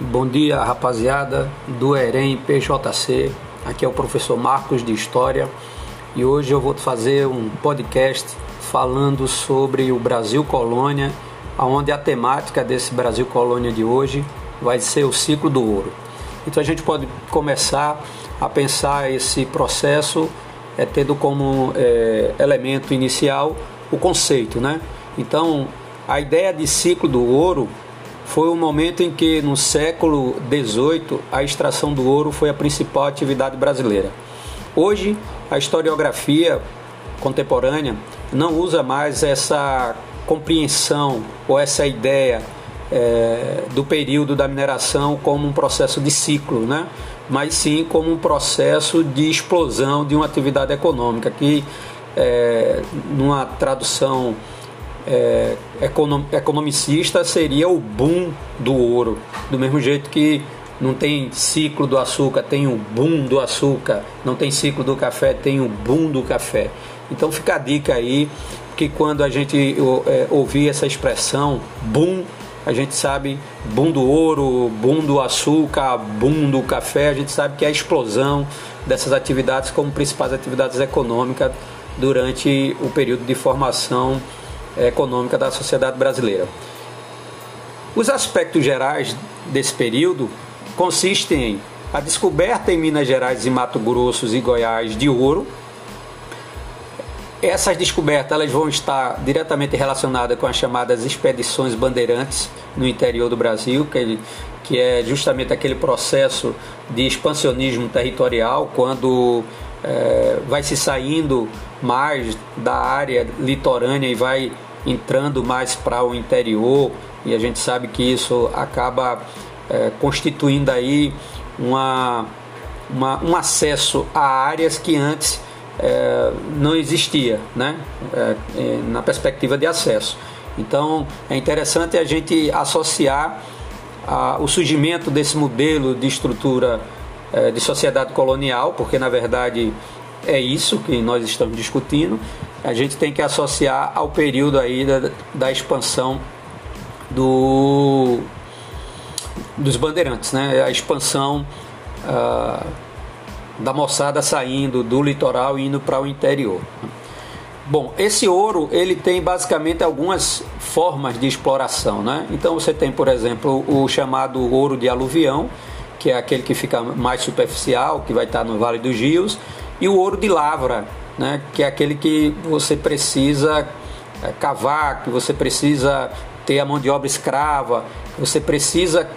Bom dia, rapaziada do EREM PJC. Aqui é o professor Marcos de História e hoje eu vou fazer um podcast falando sobre o Brasil Colônia, onde a temática desse Brasil Colônia de hoje vai ser o ciclo do ouro. Então a gente pode começar a pensar esse processo é, tendo como é, elemento inicial o conceito, né? Então a ideia de ciclo do ouro foi o momento em que, no século XVIII, a extração do ouro foi a principal atividade brasileira. Hoje, a historiografia contemporânea não usa mais essa compreensão ou essa ideia é, do período da mineração como um processo de ciclo, né? mas sim como um processo de explosão de uma atividade econômica, que, é, numa tradução é, economicista seria o boom do ouro. Do mesmo jeito que não tem ciclo do açúcar, tem o boom do açúcar. Não tem ciclo do café, tem o boom do café. Então fica a dica aí que quando a gente é, ouvir essa expressão boom, a gente sabe boom do ouro, boom do açúcar, boom do café, a gente sabe que é a explosão dessas atividades como principais atividades econômicas durante o período de formação econômica da sociedade brasileira. Os aspectos gerais desse período consistem em a descoberta em Minas Gerais e Mato Grosso e Goiás de ouro. Essas descobertas elas vão estar diretamente relacionadas com as chamadas expedições bandeirantes no interior do Brasil, que, que é justamente aquele processo de expansionismo territorial, quando é, vai se saindo mais da área litorânea e vai entrando mais para o interior e a gente sabe que isso acaba é, constituindo aí uma, uma, um acesso a áreas que antes é, não existia, né? É, é na perspectiva de acesso. Então é interessante a gente associar a, o surgimento desse modelo de estrutura é, de sociedade colonial, porque na verdade é isso que nós estamos discutindo, a gente tem que associar ao período aí da, da expansão do, dos bandeirantes, né? a expansão uh, da moçada saindo do litoral e indo para o interior. Bom, esse ouro ele tem basicamente algumas formas de exploração, né? Então você tem, por exemplo, o chamado ouro de aluvião, que é aquele que fica mais superficial, que vai estar no Vale dos Rios, e o ouro de lavra, né, que é aquele que você precisa é, cavar, que você precisa ter a mão de obra escrava, você precisa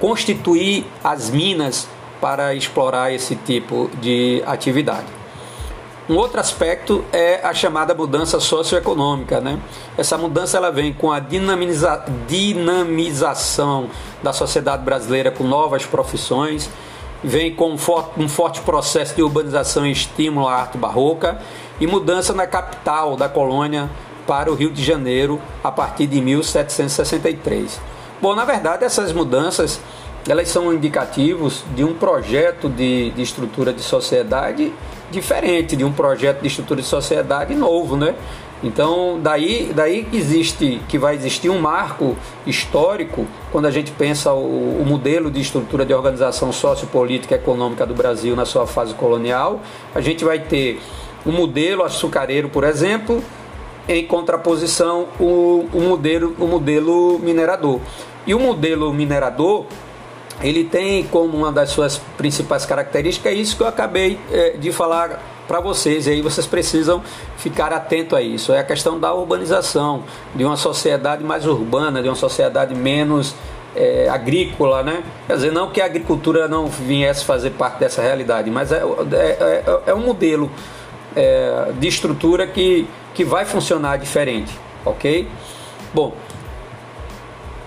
constituir as minas para explorar esse tipo de atividade. Um outro aspecto é a chamada mudança socioeconômica. Né? Essa mudança ela vem com a dinamiza dinamização da sociedade brasileira com novas profissões, vem com um forte, processo de urbanização e estímulo à arte barroca e mudança na capital da colônia para o Rio de Janeiro a partir de 1763. Bom, na verdade, essas mudanças elas são indicativos de um projeto de, de estrutura de sociedade diferente, de um projeto de estrutura de sociedade novo, né? Então, daí, daí existe, que vai existir um marco histórico quando a gente pensa o, o modelo de estrutura de organização sociopolítica e econômica do Brasil na sua fase colonial. A gente vai ter um modelo açucareiro, por exemplo, em contraposição o, o, modelo, o modelo minerador. E o modelo minerador ele tem como uma das suas principais características é isso que eu acabei é, de falar para vocês. E aí vocês precisam ficar atento a isso. É a questão da urbanização, de uma sociedade mais urbana, de uma sociedade menos é, agrícola, né? Quer dizer, não que a agricultura não viesse fazer parte dessa realidade, mas é, é, é, é um modelo é, de estrutura que, que vai funcionar diferente, ok? Bom,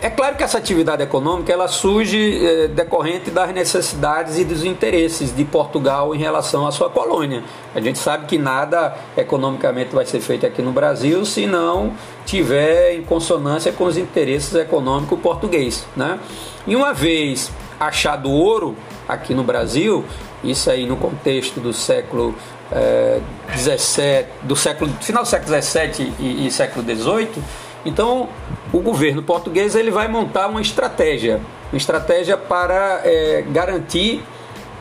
é claro que essa atividade econômica ela surge é, decorrente das necessidades e dos interesses de Portugal em relação à sua colônia. A gente sabe que nada economicamente vai ser feito aqui no Brasil se não tiver em consonância com os interesses econômicos portugueses. Né? E uma vez achado ouro aqui no Brasil, isso aí no contexto do século é, 17, do século final do século 17 e, e século 18 então, o governo português ele vai montar uma estratégia uma estratégia para é, garantir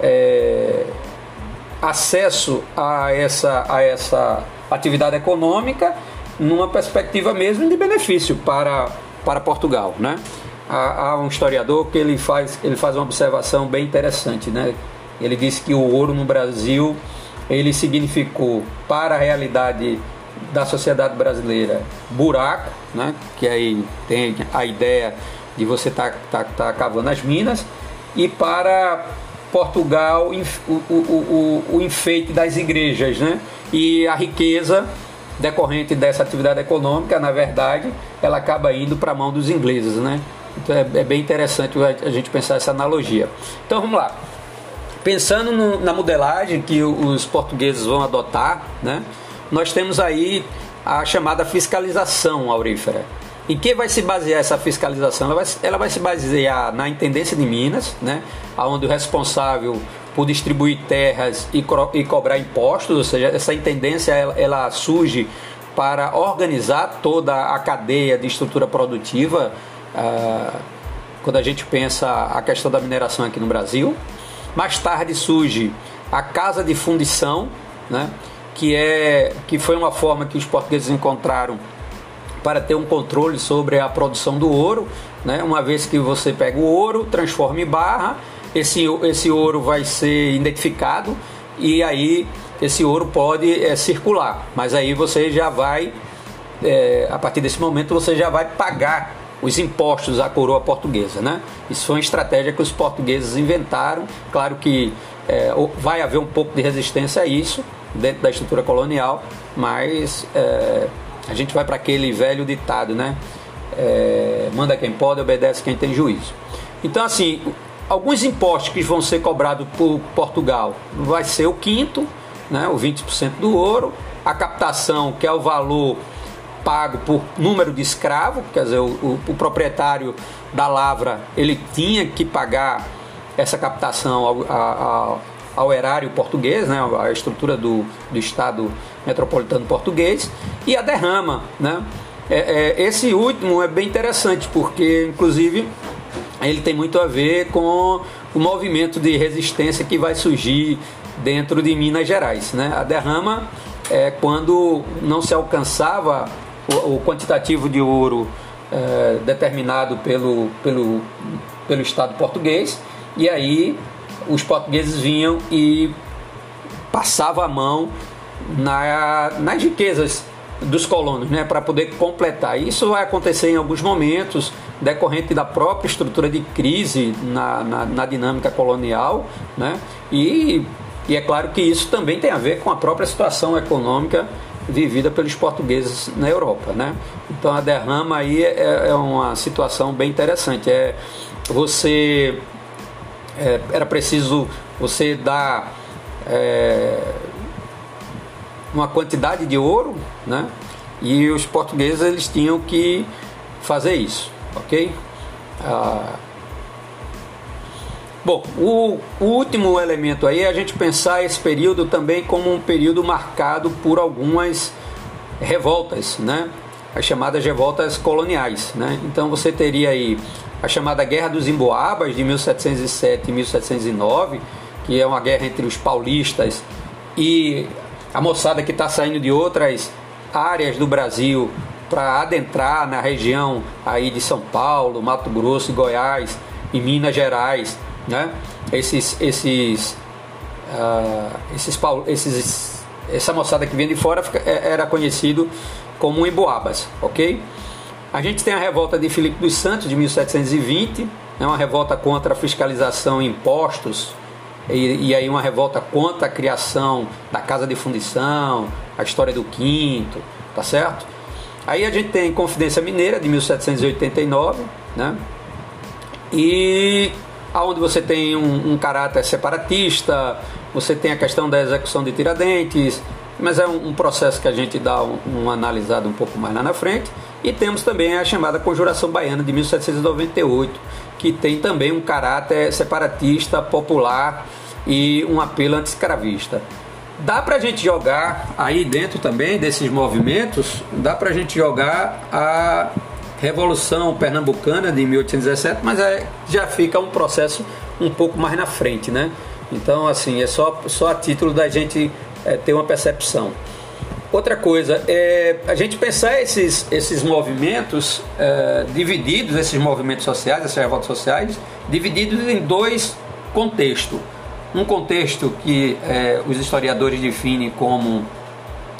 é, acesso a essa, a essa atividade econômica numa perspectiva mesmo de benefício para, para Portugal, né? Há, há um historiador que ele faz, ele faz uma observação bem interessante, né? Ele disse que o ouro no Brasil ele significou para a realidade da sociedade brasileira buraco, né? que aí tem a ideia de você estar tá, tá, tá cavando as minas, e para Portugal o, o, o, o, enfeite das igrejas né? e a riqueza decorrente dessa atividade econômica, na verdade, ela acaba indo para a mão dos ingleses. Né? Então é, é bem interessante a gente pensar essa analogia. Então vamos lá. Pensando no, na modelagem que os portugueses vão adotar, né, nós temos aí a chamada fiscalização aurífera. Em que vai se basear essa fiscalização? Ela vai, ela vai se basear na intendência de Minas, né, onde o responsável por distribuir terras e, e cobrar impostos, ou seja, essa intendência ela, ela surge para organizar toda a cadeia de estrutura produtiva. Ah, quando a gente pensa a questão da mineração aqui no Brasil, mais tarde surge a casa de fundição, né? Que, é, que foi uma forma que os portugueses encontraram para ter um controle sobre a produção do ouro. Né? Uma vez que você pega o ouro, transforma em barra, esse, esse ouro vai ser identificado e aí esse ouro pode é, circular. Mas aí você já vai, é, a partir desse momento, você já vai pagar os impostos à coroa portuguesa. Né? Isso foi uma estratégia que os portugueses inventaram. Claro que é, vai haver um pouco de resistência a isso dentro da estrutura colonial, mas é, a gente vai para aquele velho ditado, né? É, manda quem pode, obedece quem tem juízo. Então, assim, alguns impostos que vão ser cobrados por Portugal vai ser o quinto, né, o 20% do ouro, a captação, que é o valor pago por número de escravo, quer dizer, o, o, o proprietário da lavra ele tinha que pagar essa captação ao, ao, ao, erário português, né, a estrutura do, do Estado metropolitano português, e a derrama. Né? É, é, esse último é bem interessante, porque inclusive ele tem muito a ver com o movimento de resistência que vai surgir dentro de Minas Gerais. Né? A derrama é quando não se alcançava o, o quantitativo de ouro é, determinado pelo, pelo, pelo Estado português, e aí os portugueses vinham e passavam a mão na, nas riquezas dos colonos, né, para poder completar. Isso vai acontecer em alguns momentos, decorrente da própria estrutura de crise na, na, na dinâmica colonial, né, e, e é claro que isso também tem a ver com a própria situação econômica vivida pelos portugueses na Europa, né? Então a derrama aí é, é uma situação bem interessante. É você é, era preciso você dar é, uma quantidade de ouro, né? E os portugueses eles tinham que fazer isso, ok? Ah, Bom, o, o, último elemento aí é a gente pensar esse período também como um período marcado por algumas revoltas, né? As chamadas revoltas coloniais, né? Então você teria aí a chamada Guerra dos Emboabas de 1707 e 1709, que é uma guerra entre os paulistas e a moçada que está saindo de outras áreas do Brasil para adentrar na região aí de São Paulo, Mato Grosso Goiás e Minas Gerais né? Esses, esses, uh, esses, esses, essa moçada que vinha de fora é, era conhecido como Emboabas, ok? A gente tem a revolta de Filipe dos Santos de 1720, é uma revolta contra a fiscalização e impostos, e, e, aí uma revolta contra a criação da casa de fundição, a história do quinto, tá certo? Aí a gente tem Confidência Mineira de 1789, né? E aonde você tem um, um, caráter separatista, você tem a questão da execução de Tiradentes, mas é um, um processo que a gente dá um, um, analisado um pouco mais lá na frente. E temos também a chamada Conjuração Baiana de 1798, que tem também um caráter separatista, popular e um apelo anti-escravista. Dá para a gente jogar aí dentro também desses movimentos, dá para a gente jogar a Revolução Pernambucana de 1817, mas é, já fica um processo um pouco mais na frente, né? Então, assim, é só, só a título da gente é, ter uma percepção. Outra coisa, é a gente pensar esses, esses movimentos é, divididos, esses movimentos sociais, essas revoltas sociais, divididos em dois contextos. Um contexto que é, os historiadores definem como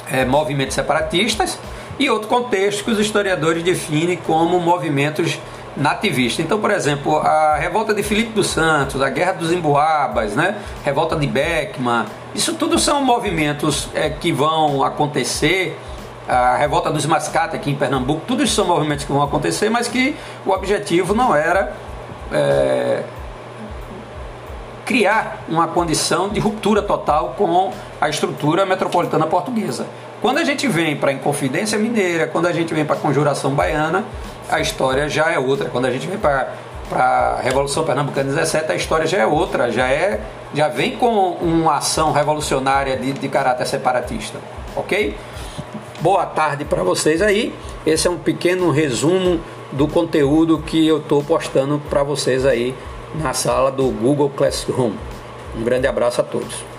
é, movimentos separatistas e outro contexto que os historiadores definem como movimentos nativista. Então, por exemplo, a revolta de Filipe dos Santos, a guerra dos Emboabas, né? revolta de Beckman, isso tudo são movimentos é, que vão acontecer. A revolta dos Mascata aqui em Pernambuco, tudo isso são movimentos que vão acontecer, mas que o objetivo não era é, criar uma condição de ruptura total com a estrutura metropolitana portuguesa. Quando a gente vem para a Inconfidência Mineira, quando a gente vem para a Conjuração Baiana, a história já é outra. Quando a gente vem para a Revolução Pernambucana 17, a história já é outra, já é já vem com uma ação revolucionária de, de caráter separatista, ok? Boa tarde para vocês aí. Esse é um pequeno resumo do conteúdo que eu estou postando para vocês aí na sala do Google Classroom. Um grande abraço a todos.